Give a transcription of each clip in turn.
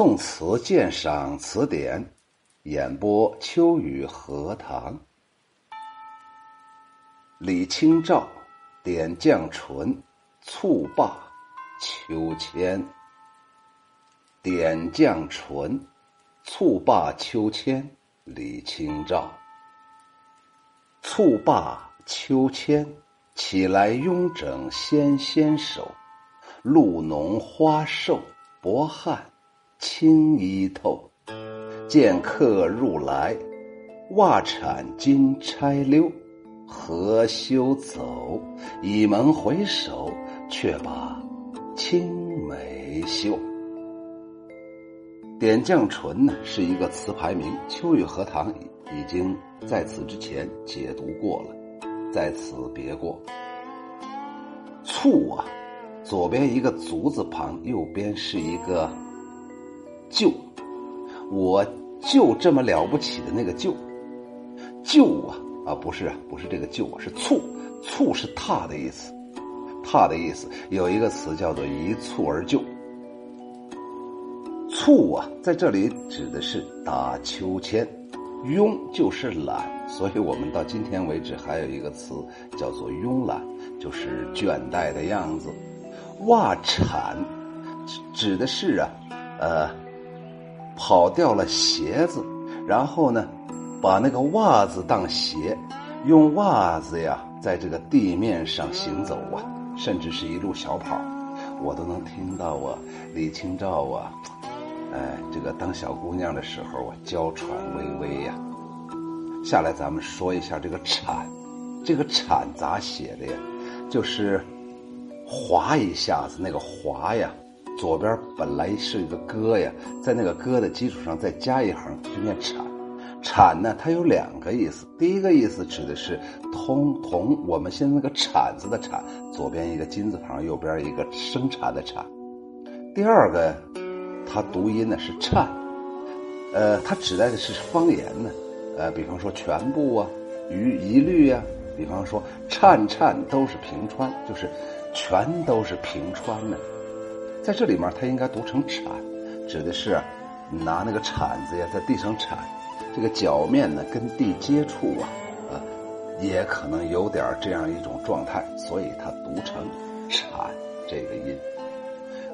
宋词鉴赏词典，演播秋雨荷塘。李清照点绛唇，蹴罢秋千。点绛唇，蹴罢秋千。李清照。蹴罢秋千，起来慵整纤纤手，露浓花瘦薄汗。青衣透，见客入来，袜铲金钗溜，何羞走？倚门回首，却把青梅嗅。点绛唇呢，是一个词牌名，秋雨荷塘已经在此之前解读过了，在此别过。醋啊，左边一个足字旁，右边是一个。就，我就这么了不起的那个就，就啊啊不是啊不是这个就啊是蹴，蹴是踏的意思，踏的意思有一个词叫做一蹴而就，蹴啊在这里指的是打秋千，慵就是懒，所以我们到今天为止还有一个词叫做慵懒，就是倦怠的样子，袜铲指的是啊呃。跑掉了鞋子，然后呢，把那个袜子当鞋，用袜子呀，在这个地面上行走啊，甚至是一路小跑，我都能听到啊，李清照啊，哎，这个当小姑娘的时候啊，娇喘微微呀。下来咱们说一下这个铲，这个铲咋写的呀？就是划一下子，那个划呀。左边本来是一个戈呀，在那个戈的基础上再加一横，就念铲。铲呢，它有两个意思。第一个意思指的是通同我们现在那个铲子的铲，左边一个金字旁，右边一个生产的产。第二个，它读音呢是颤，呃，它指代的是方言呢，呃，比方说全部啊，于一律呀，比方说颤颤都是平川，就是全都是平川呢。在这里面，它应该读成铲，指的是拿那个铲子呀，在地上铲，这个脚面呢跟地接触啊，啊，也可能有点这样一种状态，所以它读成铲这个音。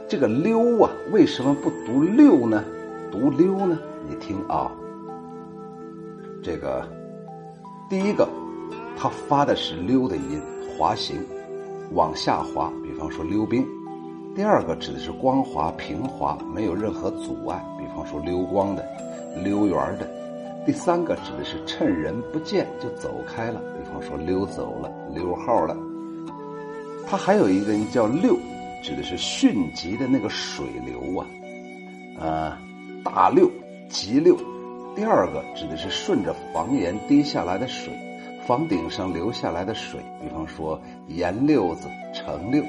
这个溜啊，为什么不读溜呢？读溜呢？你听啊，这个第一个，它发的是溜的音，滑行，往下滑，比方说溜冰。第二个指的是光滑平滑，没有任何阻碍，比方说溜光的、溜圆的。第三个指的是趁人不见就走开了，比方说溜走了、溜号了。它还有一个叫溜，指的是迅疾的那个水流啊，呃，大溜、急溜。第二个指的是顺着房檐滴下来的水，房顶上流下来的水，比方说盐溜子、橙溜。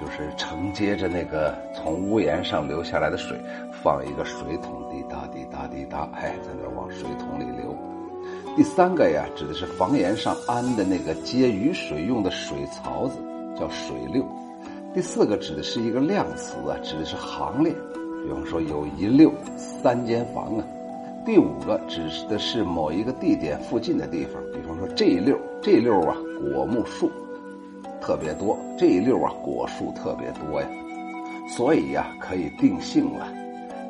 就是承接着那个从屋檐上流下来的水，放一个水桶，滴答滴答滴答，哎，在那往水桶里流。第三个呀，指的是房檐上安的那个接雨水用的水槽子，叫水溜。第四个指的是一个量词啊，指的是行列，比方说有一溜三间房啊。第五个指的是某一个地点附近的地方，比方说这一溜这一溜啊，果木树。特别多，这一溜啊，果树特别多呀，所以呀，可以定性了。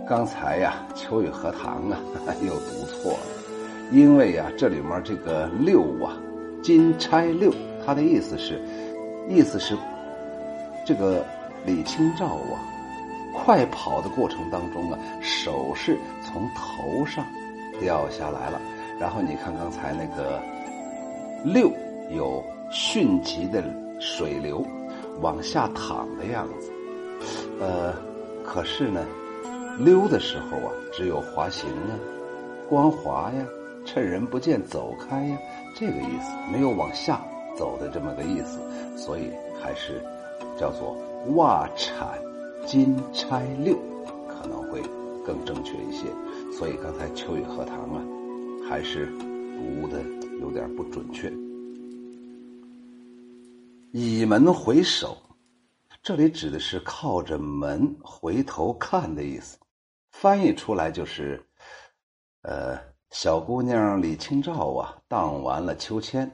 刚才呀，秋雨荷塘啊，又读错了，因为呀，这里面这个六啊，金钗六，它的意思是，意思是，这个李清照啊，快跑的过程当中啊，首饰从头上掉下来了，然后你看刚才那个六有迅疾的。水流往下淌的样子，呃，可是呢，溜的时候啊，只有滑行啊，光滑呀，趁人不见走开呀，这个意思，没有往下走的这么个意思，所以还是叫做袜铲金钗溜，可能会更正确一些。所以刚才秋雨荷塘啊，还是读的有点不准确。倚门回首，这里指的是靠着门回头看的意思。翻译出来就是，呃，小姑娘李清照啊，荡完了秋千。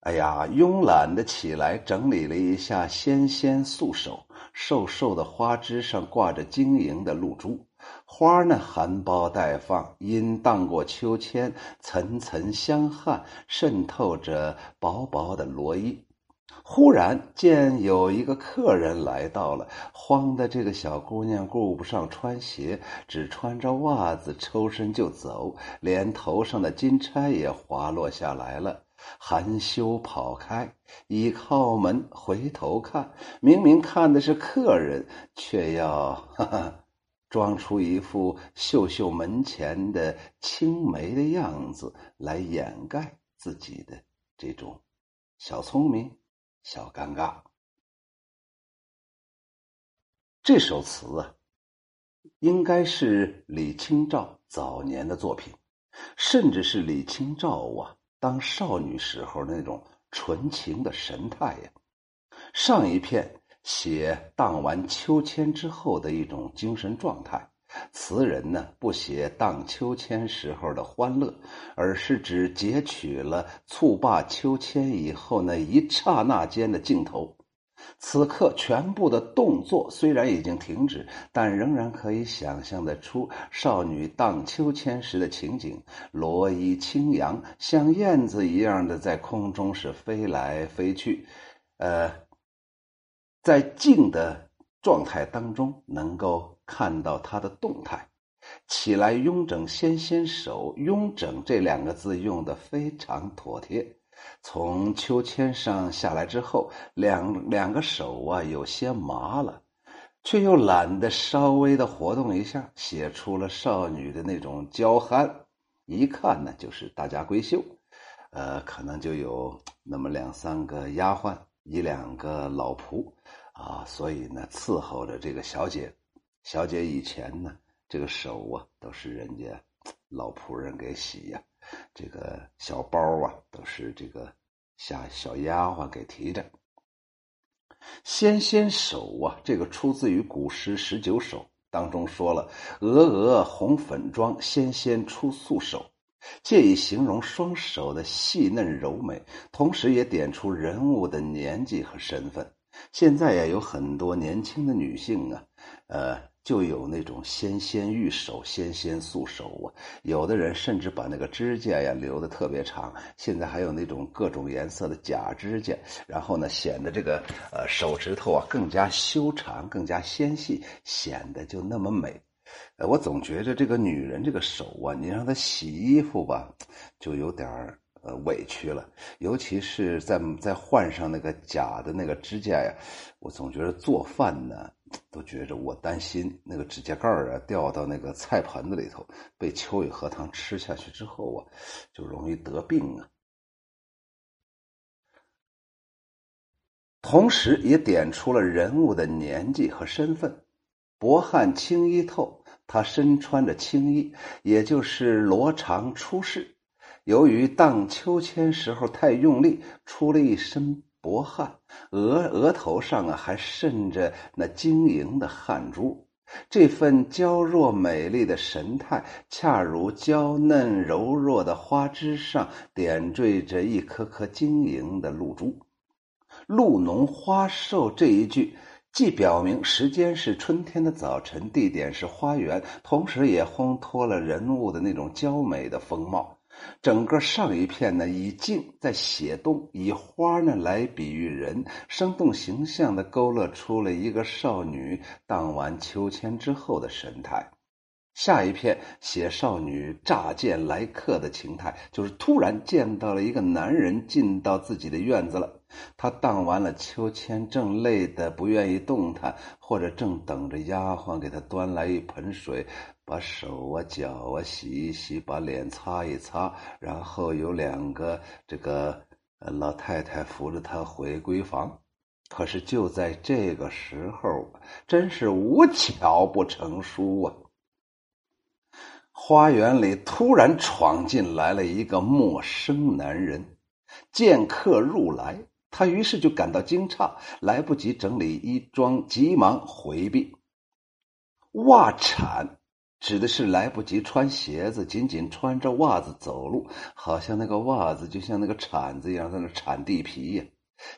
哎呀，慵懒的起来，整理了一下纤纤素手，瘦瘦的花枝上挂着晶莹的露珠，花儿呢含苞待放，因荡过秋千，层层香汗渗透着薄薄的罗衣。忽然见有一个客人来到了，慌的这个小姑娘顾不上穿鞋，只穿着袜子抽身就走，连头上的金钗也滑落下来了。含羞跑开，倚靠门回头看，明明看的是客人，却要哈哈装出一副秀秀门前的青梅的样子来掩盖自己的这种小聪明、小尴尬。这首词啊，应该是李清照早年的作品，甚至是李清照啊。当少女时候那种纯情的神态呀，上一片写荡完秋千之后的一种精神状态。词人呢不写荡秋千时候的欢乐，而是只截取了蹴罢秋千以后那一刹那间的镜头。此刻，全部的动作虽然已经停止，但仍然可以想象得出少女荡秋千时的情景：罗衣轻扬，像燕子一样的在空中是飞来飞去。呃，在静的状态当中，能够看到她的动态。起来雍整纤纤手，雍整这两个字用的非常妥帖。从秋千上下来之后，两两个手啊有些麻了，却又懒得稍微的活动一下，写出了少女的那种娇憨。一看呢，就是大家闺秀，呃，可能就有那么两三个丫鬟，一两个老仆，啊，所以呢，伺候着这个小姐。小姐以前呢，这个手啊，都是人家老仆人给洗呀。这个小包啊，都是这个下小丫鬟给提着。纤纤手啊，这个出自于古诗十九首当中说了：“娥娥红粉妆，纤纤出素手。”借以形容双手的细嫩柔美，同时也点出人物的年纪和身份。现在呀，有很多年轻的女性啊，呃。就有那种纤纤玉手、纤纤素手啊！有的人甚至把那个指甲呀留的特别长。现在还有那种各种颜色的假指甲，然后呢，显得这个呃手指头啊更加修长、更加纤细，显得就那么美。呃，我总觉着这个女人这个手啊，你让她洗衣服吧，就有点儿。呃，委屈了，尤其是在再换上那个假的那个指甲呀，我总觉得做饭呢，都觉着我担心那个指甲盖啊掉到那个菜盆子里头，被秋雨荷塘吃下去之后啊，就容易得病啊。同时也点出了人物的年纪和身份，薄汗青衣透，他身穿着青衣，也就是罗裳出世。由于荡秋千时候太用力，出了一身薄汗，额额头上啊还渗着那晶莹的汗珠。这份娇弱美丽的神态，恰如娇嫩柔弱的花枝上点缀着一颗颗晶莹的露珠。露浓花瘦这一句，既表明时间是春天的早晨，地点是花园，同时也烘托了人物的那种娇美的风貌。整个上一片呢，以静在写动，以花呢来比喻人，生动形象的勾勒出了一个少女荡完秋千之后的神态。下一篇写少女乍见来客的情态，就是突然见到了一个男人进到自己的院子了。她荡完了秋千，正累得不愿意动弹，或者正等着丫鬟给她端来一盆水。把手啊、脚啊洗一洗，把脸擦一擦，然后有两个这个老太太扶着他回闺房。可是就在这个时候，真是无巧不成书啊！花园里突然闯进来了一个陌生男人，见客入来，他于是就感到惊诧，来不及整理衣装，急忙回避。袜铲指的是来不及穿鞋子，仅仅穿着袜子走路，好像那个袜子就像那个铲子一样在那铲地皮呀。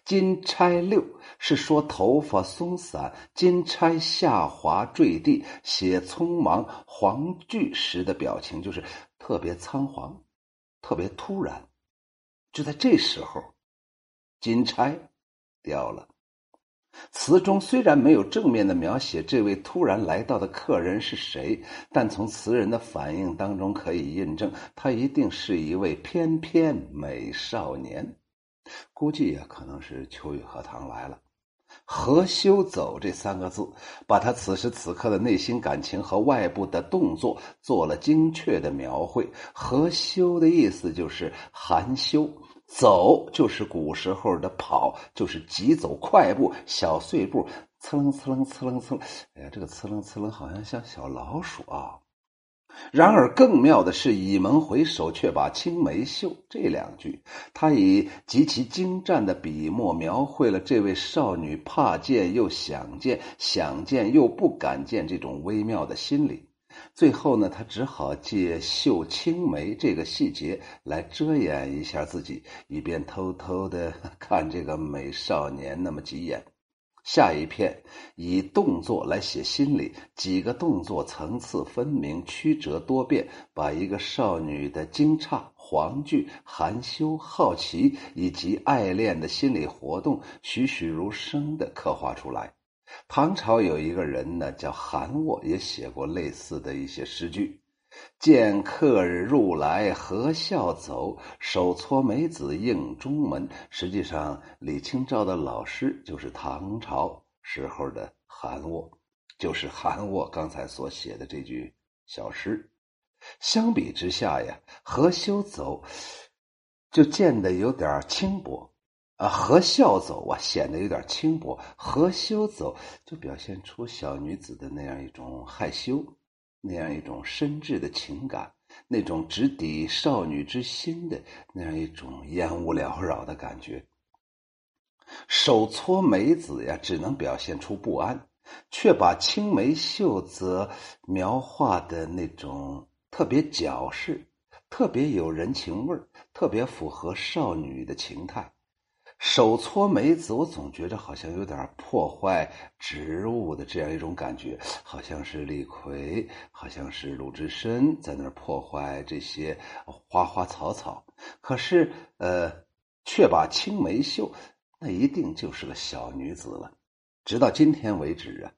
金钗六是说头发松散，金钗下滑坠地，写匆忙黄句时的表情，就是特别仓皇，特别突然。就在这时候，金钗掉了。词中虽然没有正面的描写这位突然来到的客人是谁，但从词人的反应当中可以印证，他一定是一位翩翩美少年。估计也可能是秋雨荷塘来了。何修走这三个字，把他此时此刻的内心感情和外部的动作做了精确的描绘。何修的意思就是含羞，走就是古时候的跑，就是急走快步、小碎步，呲楞呲楞呲楞呲。哎呀，这个呲楞呲楞好像像小老鼠啊。然而，更妙的是“倚门回首，却把青梅嗅”这两句，他以极其精湛的笔墨描绘了这位少女怕见又想见、想见又不敢见这种微妙的心理。最后呢，他只好借嗅青梅这个细节来遮掩一下自己，以便偷偷的看这个美少年那么几眼。下一篇以动作来写心理，几个动作层次分明、曲折多变，把一个少女的惊诧、惶惧、含羞、好奇以及爱恋的心理活动栩栩如生地刻画出来。唐朝有一个人呢，叫韩沃，也写过类似的一些诗句。见客入来何笑走，手搓梅子应中门。实际上，李清照的老师就是唐朝时候的韩沃，就是韩沃刚才所写的这句小诗。相比之下呀，何修走就见得有点轻薄，啊，何笑走啊显得有点轻薄，何修走就表现出小女子的那样一种害羞。那样一种深挚的情感，那种直抵少女之心的那样一种烟雾缭绕的感觉。手搓梅子呀，只能表现出不安，却把青梅秀则描画的那种特别矫饰，特别有人情味，特别符合少女的情态。手搓梅子，我总觉着好像有点破坏植物的这样一种感觉，好像是李逵，好像是鲁智深在那儿破坏这些花花草草。可是，呃，却把青梅嗅，那一定就是个小女子了。直到今天为止啊，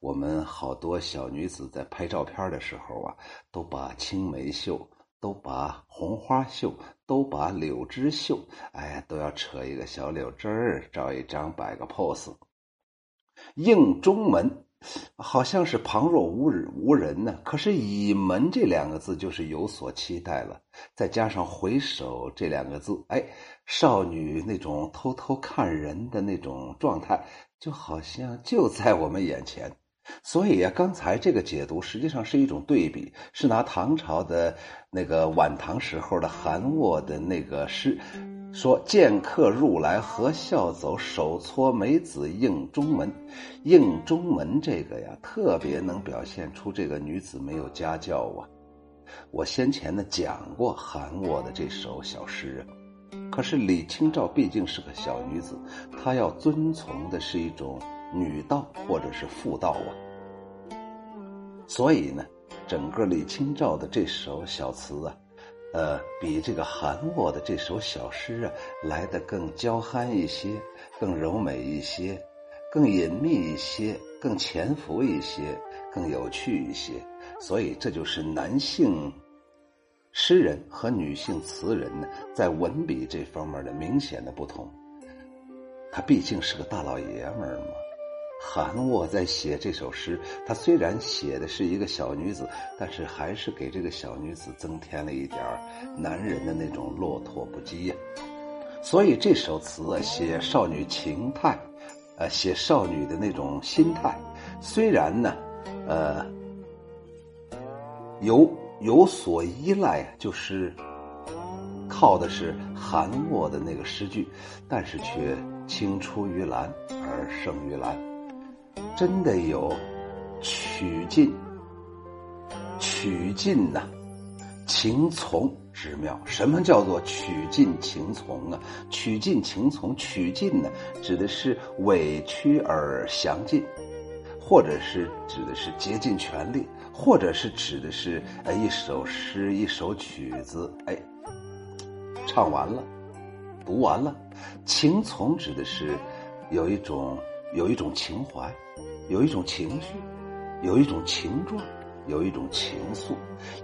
我们好多小女子在拍照片的时候啊，都把青梅嗅。都把红花绣，都把柳枝绣，哎，都要扯一个小柳枝儿，照一张，摆个 pose。应中门，好像是旁若无人无人呢。可是倚门这两个字就是有所期待了，再加上回首这两个字，哎，少女那种偷偷看人的那种状态，就好像就在我们眼前。所以啊，刚才这个解读实际上是一种对比，是拿唐朝的那个晚唐时候的韩沃的那个诗，说见客入来何笑走，手搓梅子应中门。应中门这个呀，特别能表现出这个女子没有家教啊。我先前呢讲过韩沃的这首小诗啊，可是李清照毕竟是个小女子，她要遵从的是一种。女道或者是妇道啊，所以呢，整个李清照的这首小词啊，呃，比这个韩沃的这首小诗啊来的更娇憨一些，更柔美一些，更隐秘一些，更潜伏一些，更有趣一些。所以这就是男性诗人和女性词人呢在文笔这方面的明显的不同。他毕竟是个大老爷们儿嘛。韩沃在写这首诗，他虽然写的是一个小女子，但是还是给这个小女子增添了一点男人的那种落拓不羁呀。所以这首词啊，写少女情态，呃，写少女的那种心态，虽然呢，呃，有有所依赖，就是靠的是韩沃的那个诗句，但是却青出于蓝而胜于蓝。真的有曲尽，曲尽呐，情从之妙。什么叫做曲尽情从啊？曲尽情从，曲尽呢，指的是委屈而详尽，或者是指的是竭尽全力，或者是指的是哎一首诗、一首曲子，哎，唱完了，读完了。情从指的是有一种有一种情怀，有一种情绪。有一种情状，有一种情愫，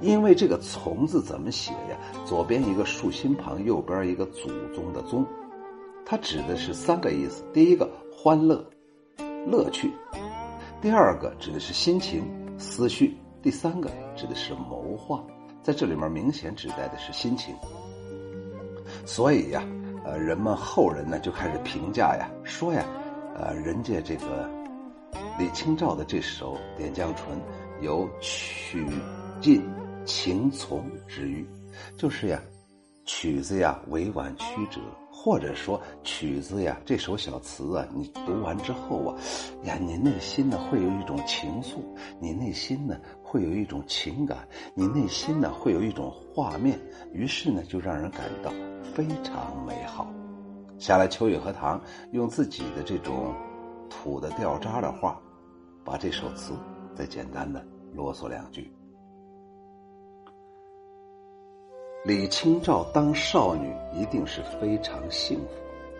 因为这个“从”字怎么写呀？左边一个竖心旁，右边一个祖宗的“宗”，它指的是三个意思：第一个欢乐、乐趣；第二个指的是心情、思绪；第三个指的是谋划。在这里面明显指代的是心情。所以呀，呃，人们后人呢就开始评价呀，说呀，呃，人家这个。李清照的这首《点绛唇》有曲尽情从之誉，就是呀，曲子呀委婉曲折，或者说曲子呀这首小词啊，你读完之后啊，呀，你内心呢会有一种情愫，你内心呢会有一种情感，你内心呢会有一种画面，于是呢就让人感到非常美好。下来，秋雨荷塘用自己的这种土的掉渣的话。把这首词再简单的啰嗦两句。李清照当少女一定是非常幸福，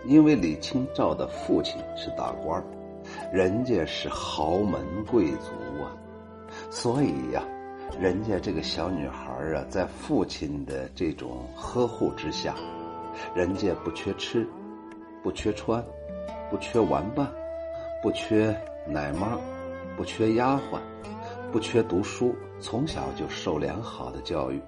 因为李清照的父亲是大官人家是豪门贵族啊，所以呀，人家这个小女孩啊，在父亲的这种呵护之下，人家不缺吃，不缺穿，不缺玩伴，不缺奶妈。不缺丫鬟，不缺读书，从小就受良好的教育。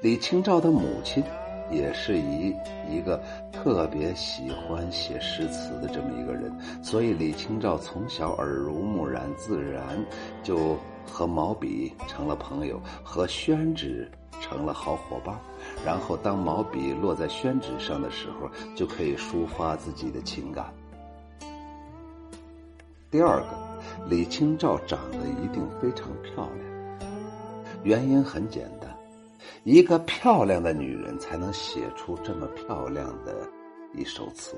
李清照的母亲也是一一个特别喜欢写诗词的这么一个人，所以李清照从小耳濡目染，自然就和毛笔成了朋友，和宣纸成了好伙伴。然后，当毛笔落在宣纸上的时候，就可以抒发自己的情感。第二个。李清照长得一定非常漂亮，原因很简单，一个漂亮的女人才能写出这么漂亮的一首词。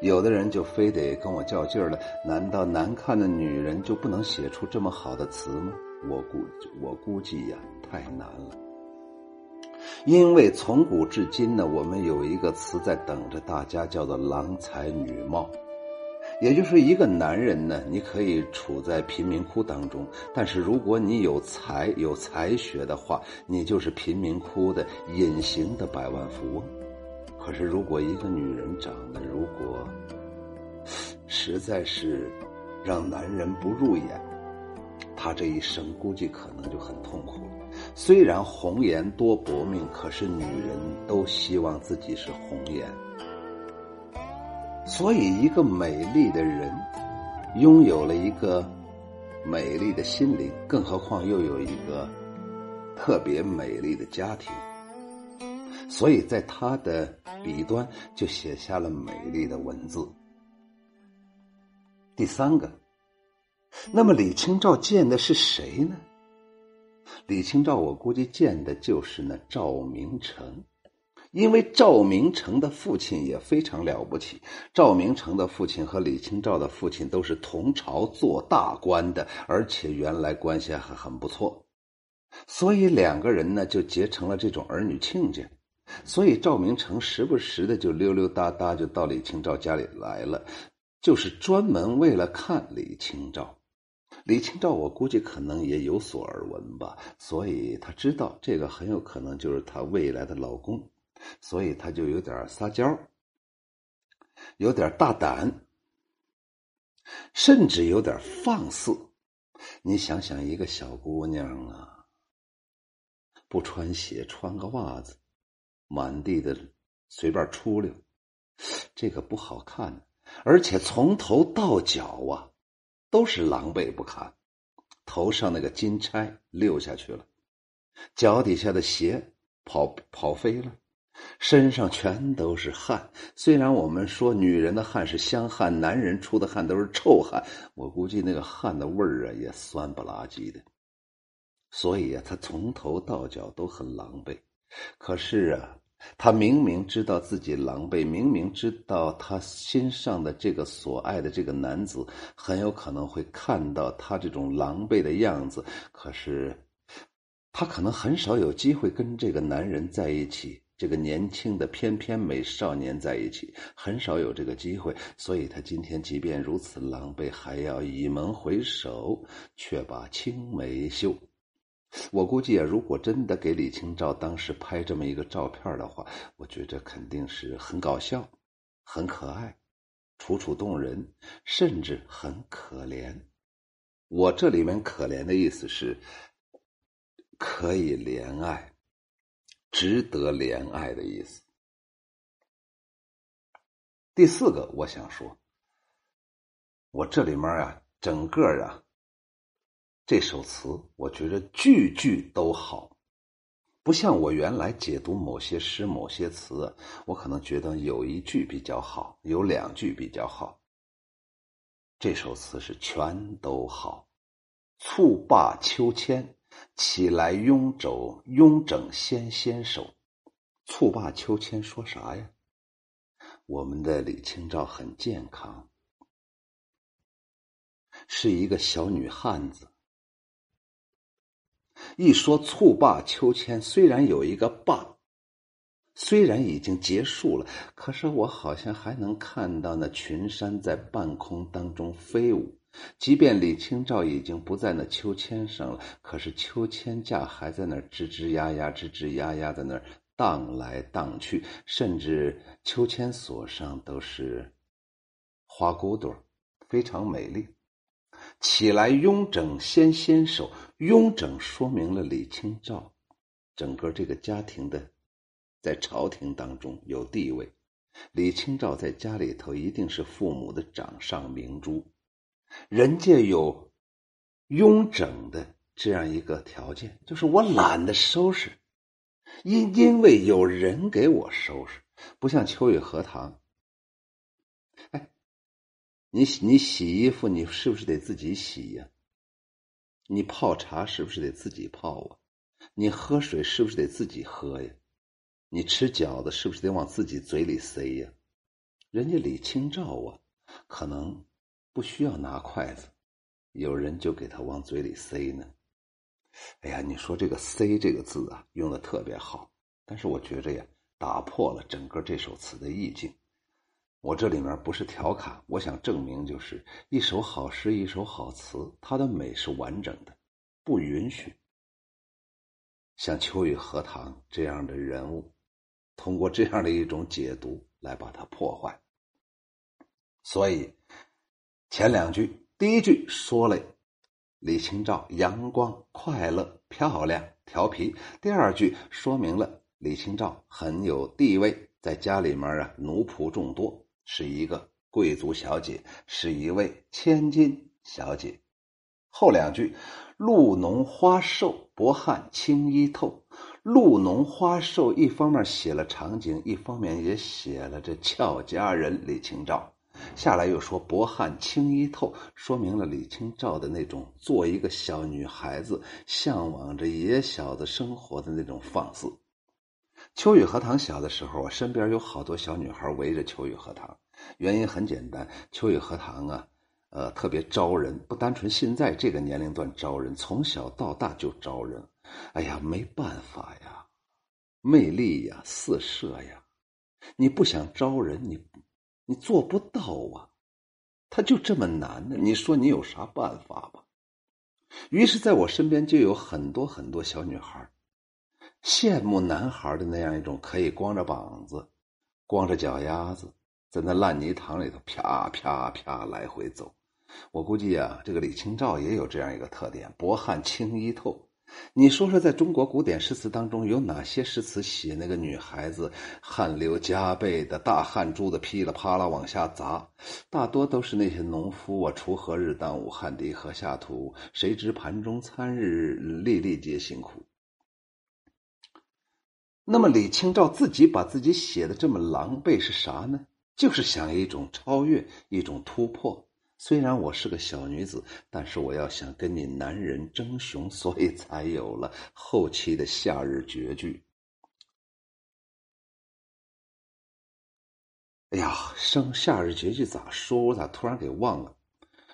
有的人就非得跟我较劲了，难道难看的女人就不能写出这么好的词吗？我估我估计呀，太难了。因为从古至今呢，我们有一个词在等着大家，叫做郎才女貌。也就是一个男人呢，你可以处在贫民窟当中，但是如果你有才有才学的话，你就是贫民窟的隐形的百万富翁。可是如果一个女人长得如果实在是让男人不入眼，她这一生估计可能就很痛苦了。虽然红颜多薄命，可是女人都希望自己是红颜。所以，一个美丽的人，拥有了一个美丽的心灵，更何况又有一个特别美丽的家庭。所以在他的笔端就写下了美丽的文字。第三个，那么李清照见的是谁呢？李清照，我估计见的就是那赵明诚。因为赵明诚的父亲也非常了不起，赵明诚的父亲和李清照的父亲都是同朝做大官的，而且原来关系还很不错，所以两个人呢就结成了这种儿女亲家。所以赵明诚时不时的就溜溜达达就到李清照家里来了，就是专门为了看李清照。李清照我估计可能也有所耳闻吧，所以他知道这个很有可能就是他未来的老公。所以他就有点撒娇，有点大胆，甚至有点放肆。你想想，一个小姑娘啊，不穿鞋，穿个袜子，满地的随便出溜，这个不好看。而且从头到脚啊，都是狼狈不堪。头上那个金钗溜下去了，脚底下的鞋跑跑飞了。身上全都是汗。虽然我们说女人的汗是香汗，男人出的汗都是臭汗，我估计那个汗的味儿啊也酸不拉几的。所以啊，他从头到脚都很狼狈。可是啊，他明明知道自己狼狈，明明知道他心上的这个所爱的这个男子很有可能会看到他这种狼狈的样子，可是他可能很少有机会跟这个男人在一起。这个年轻的翩翩美少年在一起很少有这个机会，所以他今天即便如此狼狈，还要倚门回首，却把青梅嗅。我估计啊，如果真的给李清照当时拍这么一个照片的话，我觉着肯定是很搞笑、很可爱、楚楚动人，甚至很可怜。我这里面可怜的意思是，可以怜爱。值得怜爱的意思。第四个，我想说，我这里面啊，整个啊，这首词，我觉得句句都好，不像我原来解读某些诗、某些词，我可能觉得有一句比较好，有两句比较好。这首词是全都好，蹴罢秋千。起来拥肘，拥整纤纤手，蹴罢秋千，说啥呀？我们的李清照很健康，是一个小女汉子。一说蹴罢秋千，虽然有一个罢，虽然已经结束了，可是我好像还能看到那群山在半空当中飞舞。即便李清照已经不在那秋千上了，可是秋千架还在那吱吱呀呀、吱吱呀呀在那荡来荡去，甚至秋千索上都是花骨朵非常美丽。起来雍整先先手，雍整说明了李清照整个这个家庭的在朝廷当中有地位。李清照在家里头一定是父母的掌上明珠。人家有雍整的这样一个条件，就是我懒得收拾，因因为有人给我收拾，不像秋雨荷塘。你洗你洗衣服，你是不是得自己洗呀？你泡茶是不是得自己泡啊？你喝水是不是得自己喝呀？你吃饺子是不是得往自己嘴里塞呀？人家李清照啊，可能。不需要拿筷子，有人就给他往嘴里塞呢。哎呀，你说这个“塞”这个字啊，用的特别好，但是我觉着呀，打破了整个这首词的意境。我这里面不是调侃，我想证明，就是一首好诗，一首好词，它的美是完整的，不允许像秋雨荷塘这样的人物，通过这样的一种解读来把它破坏。所以。前两句，第一句说了李清照阳光、快乐、漂亮、调皮；第二句说明了李清照很有地位，在家里面啊，奴仆众多，是一个贵族小姐，是一位千金小姐。后两句，露浓花瘦，薄汗轻衣透。露浓花瘦，一方面写了场景，一方面也写了这俏佳人李清照。下来又说薄汗轻衣透，说明了李清照的那种做一个小女孩子向往着野小子生活的那种放肆。秋雨荷塘小的时候我，身边有好多小女孩围着秋雨荷塘，原因很简单，秋雨荷塘啊，呃，特别招人，不单纯现在这个年龄段招人，从小到大就招人。哎呀，没办法呀，魅力呀，四射呀，你不想招人，你。你做不到啊，他就这么难呢？你说你有啥办法吧？于是，在我身边就有很多很多小女孩，羡慕男孩的那样一种可以光着膀子、光着脚丫子，在那烂泥塘里头啪啪啪来回走。我估计啊，这个李清照也有这样一个特点：薄汗轻衣透。你说说，在中国古典诗词当中，有哪些诗词写那个女孩子汗流浃背的大汗珠子噼里啪啦往下砸？大多都是那些农夫啊，锄禾日当午，汗滴禾下土，谁知盘中餐日，粒粒皆辛苦。那么李清照自己把自己写的这么狼狈是啥呢？就是想一种超越，一种突破。虽然我是个小女子，但是我要想跟你男人争雄，所以才有了后期的夏日绝句。哎呀，生夏日绝句咋说？我咋突然给忘了？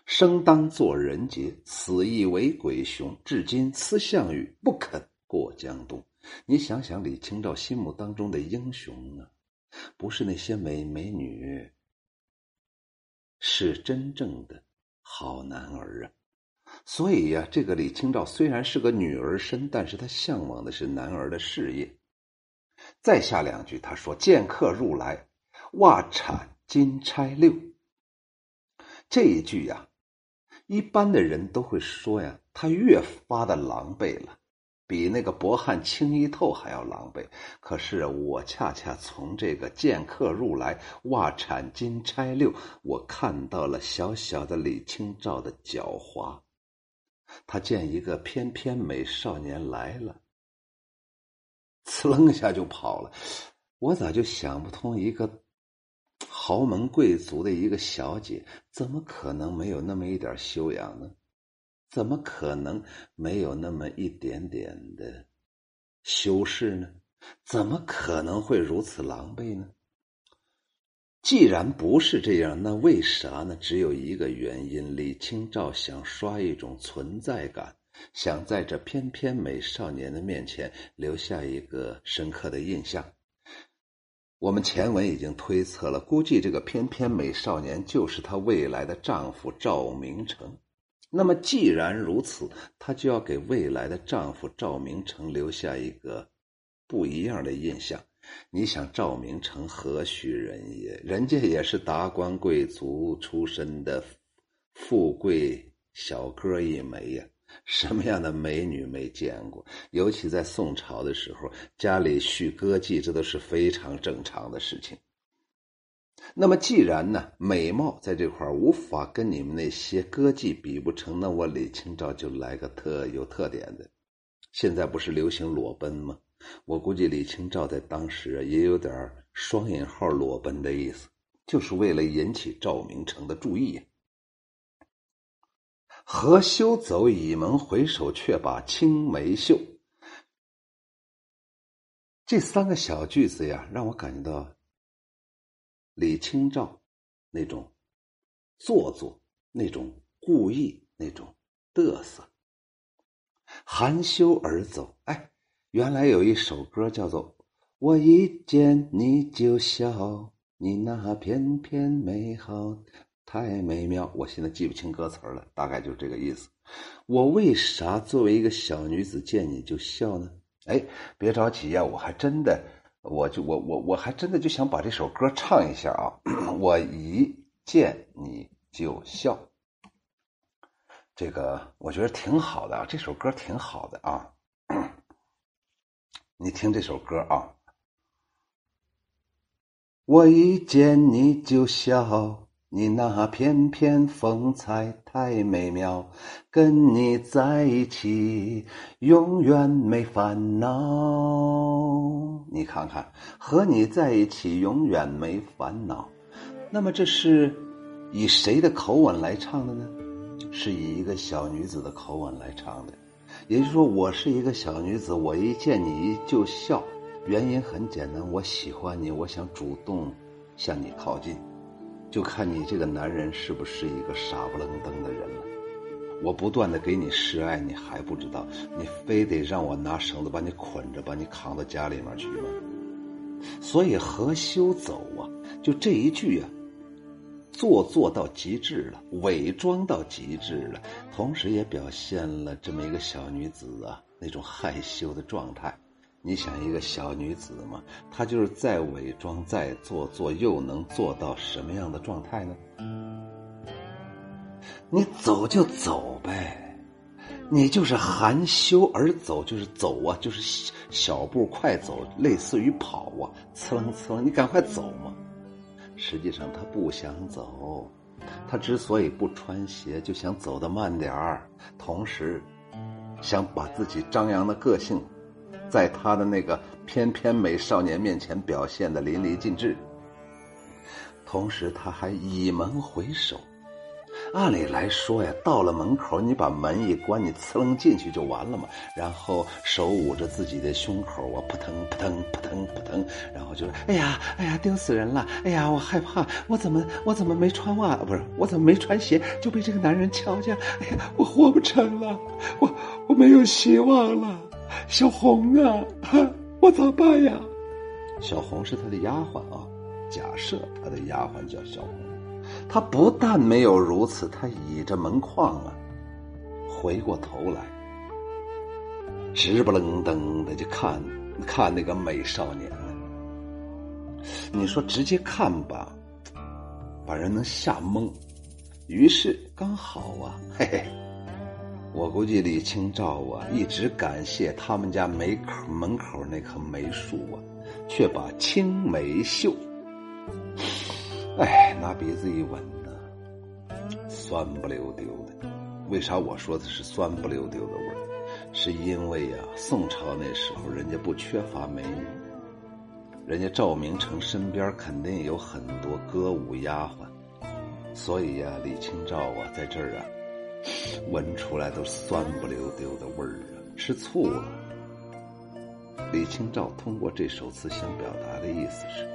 生当作人杰，死亦为鬼雄。至今思项羽，不肯过江东。你想想，李清照心目当中的英雄呢？不是那些美美女，是真正的好男儿啊！所以呀，这个李清照虽然是个女儿身，但是她向往的是男儿的事业。再下两句，他说：“剑客入来。”袜铲金钗六，这一句呀，一般的人都会说呀，他越发的狼狈了，比那个薄汗轻衣透还要狼狈。可是我恰恰从这个剑客入来，袜铲金钗六，我看到了小小的李清照的狡猾。他见一个翩翩美少年来了，呲楞一下就跑了。我咋就想不通一个？豪门贵族的一个小姐，怎么可能没有那么一点修养呢？怎么可能没有那么一点点的修饰呢？怎么可能会如此狼狈呢？既然不是这样，那为啥呢？只有一个原因：李清照想刷一种存在感，想在这翩翩美少年的面前留下一个深刻的印象。我们前文已经推测了，估计这个翩翩美少年就是她未来的丈夫赵明诚。那么既然如此，她就要给未来的丈夫赵明诚留下一个不一样的印象。你想，赵明诚何许人也？人家也是达官贵族出身的富贵小哥一枚呀。什么样的美女没见过？尤其在宋朝的时候，家里续歌妓，这都是非常正常的事情。那么，既然呢美貌在这块无法跟你们那些歌妓比不成，那我李清照就来个特有特点的。现在不是流行裸奔吗？我估计李清照在当时也有点双引号裸奔的意思，就是为了引起赵明诚的注意。何休走倚门回首，却把青梅嗅。这三个小句子呀，让我感觉到李清照那种做作、那种故意、那种嘚瑟。含羞而走，哎，原来有一首歌叫做《我一见你就笑》，你那翩翩美好。太美妙，我现在记不清歌词了，大概就是这个意思。我为啥作为一个小女子见你就笑呢？哎，别着急呀，我还真的，我就我我我还真的就想把这首歌唱一下啊！我一见你就笑，这个我觉得挺好的啊，这首歌挺好的啊。你听这首歌啊，我一见你就笑。你那翩翩风采太美妙，跟你在一起永远没烦恼。你看看，和你在一起永远没烦恼。那么这是以谁的口吻来唱的呢？是以一个小女子的口吻来唱的。也就是说，我是一个小女子，我一见你就笑，原因很简单，我喜欢你，我想主动向你靠近。就看你这个男人是不是一个傻不愣登的人了。我不断的给你示爱，你还不知道，你非得让我拿绳子把你捆着，把你扛到家里面去吗？所以何羞走啊？就这一句啊，做作到极致了，伪装到极致了，同时也表现了这么一个小女子啊那种害羞的状态。你想一个小女子嘛，她就是再伪装、再做作，又能做到什么样的状态呢？你走就走呗，你就是含羞而走，就是走啊，就是小步快走，类似于跑啊，呲楞呲楞，你赶快走嘛。实际上他不想走，他之所以不穿鞋，就想走得慢点儿，同时想把自己张扬的个性。在他的那个翩翩美少年面前表现的淋漓尽致。同时，他还倚门回首。按理来说呀，到了门口，你把门一关，你呲楞进去就完了嘛。然后手捂着自己的胸口，我扑腾扑腾扑腾扑腾，然后就说：“哎呀，哎呀，丢死人了！哎呀，我害怕，我怎么我怎么没穿袜？不是，我怎么没穿鞋就被这个男人瞧见？哎呀，我活不成了，我我没有希望了。小红啊，我咋办呀？”小红是他的丫鬟啊，假设他的丫鬟叫小红。他不但没有如此，他倚着门框啊，回过头来，直不愣登的就看看那个美少年。你说直接看吧，把人能吓懵。于是刚好啊，嘿嘿，我估计李清照啊，一直感谢他们家门口门口那棵梅树啊，却把青梅嗅。哎，拿鼻子一闻呢，酸不溜丢的。为啥我说的是酸不溜丢的味儿？是因为呀，宋朝那时候人家不缺乏美女，人家赵明诚身边肯定有很多歌舞丫鬟，所以呀，李清照啊，在这儿啊，闻出来都酸不溜丢的味儿啊，吃醋了。李清照通过这首词想表达的意思是：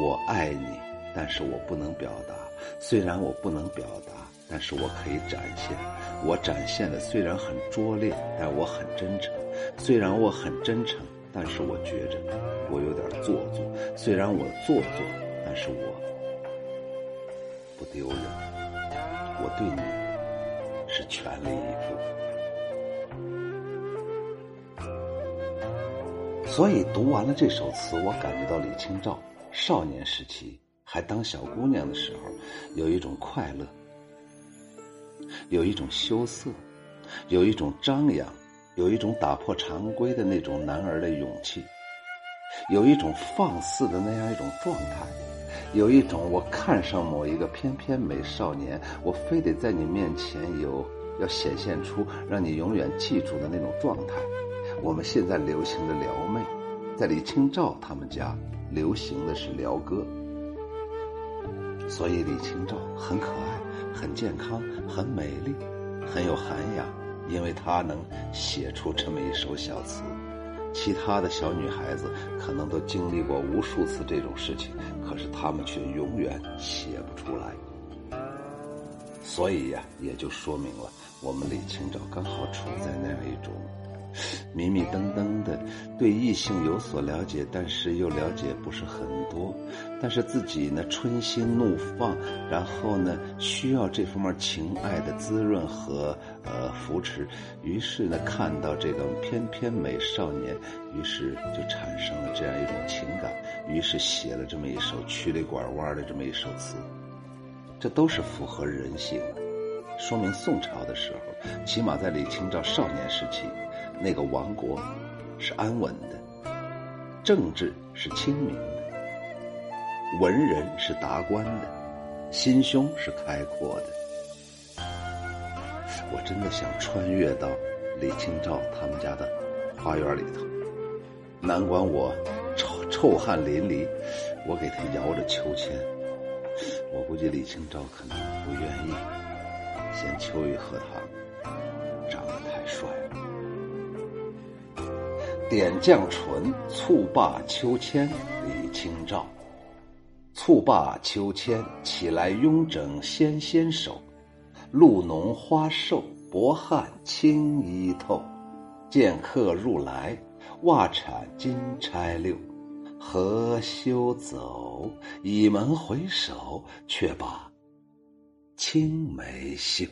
我爱你。但是我不能表达，虽然我不能表达，但是我可以展现。我展现的虽然很拙劣，但我很真诚。虽然我很真诚，但是我觉着我有点做作。虽然我做作，但是我不丢人。我对你是全力以赴。所以读完了这首词，我感觉到李清照少年时期。还当小姑娘的时候，有一种快乐，有一种羞涩，有一种张扬，有一种打破常规的那种男儿的勇气，有一种放肆的那样一种状态，有一种我看上某一个翩翩美少年，我非得在你面前有要显现出让你永远记住的那种状态。我们现在流行的撩妹，在李清照他们家流行的是撩哥。所以李清照很可爱，很健康，很美丽，很有涵养，因为她能写出这么一首小词。其他的小女孩子可能都经历过无数次这种事情，可是她们却永远写不出来。所以呀，也就说明了我们李清照刚好处在那样一种。迷迷瞪瞪的，对异性有所了解，但是又了解不是很多。但是自己呢，春心怒放，然后呢，需要这方面情爱的滋润和呃扶持。于是呢，看到这个翩翩美少年，于是就产生了这样一种情感，于是写了这么一首曲里拐弯的这么一首词。这都是符合人性的，说明宋朝的时候，起码在李清照少年时期。那个王国是安稳的，政治是清明的，文人是达观的，心胸是开阔的。我真的想穿越到李清照他们家的花园里头，难管我臭臭汗淋漓，我给他摇着秋千。我估计李清照可能不愿意，嫌秋雨荷塘点绛唇，蹴罢秋千，李清照。蹴罢秋千，起来慵整纤纤手。露浓花瘦，薄汗轻衣透。见客入来，袜铲金钗溜。何羞走？倚门回首，却把青梅嗅。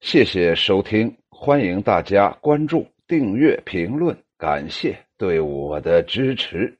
谢谢收听，欢迎大家关注。订阅、评论，感谢对我的支持。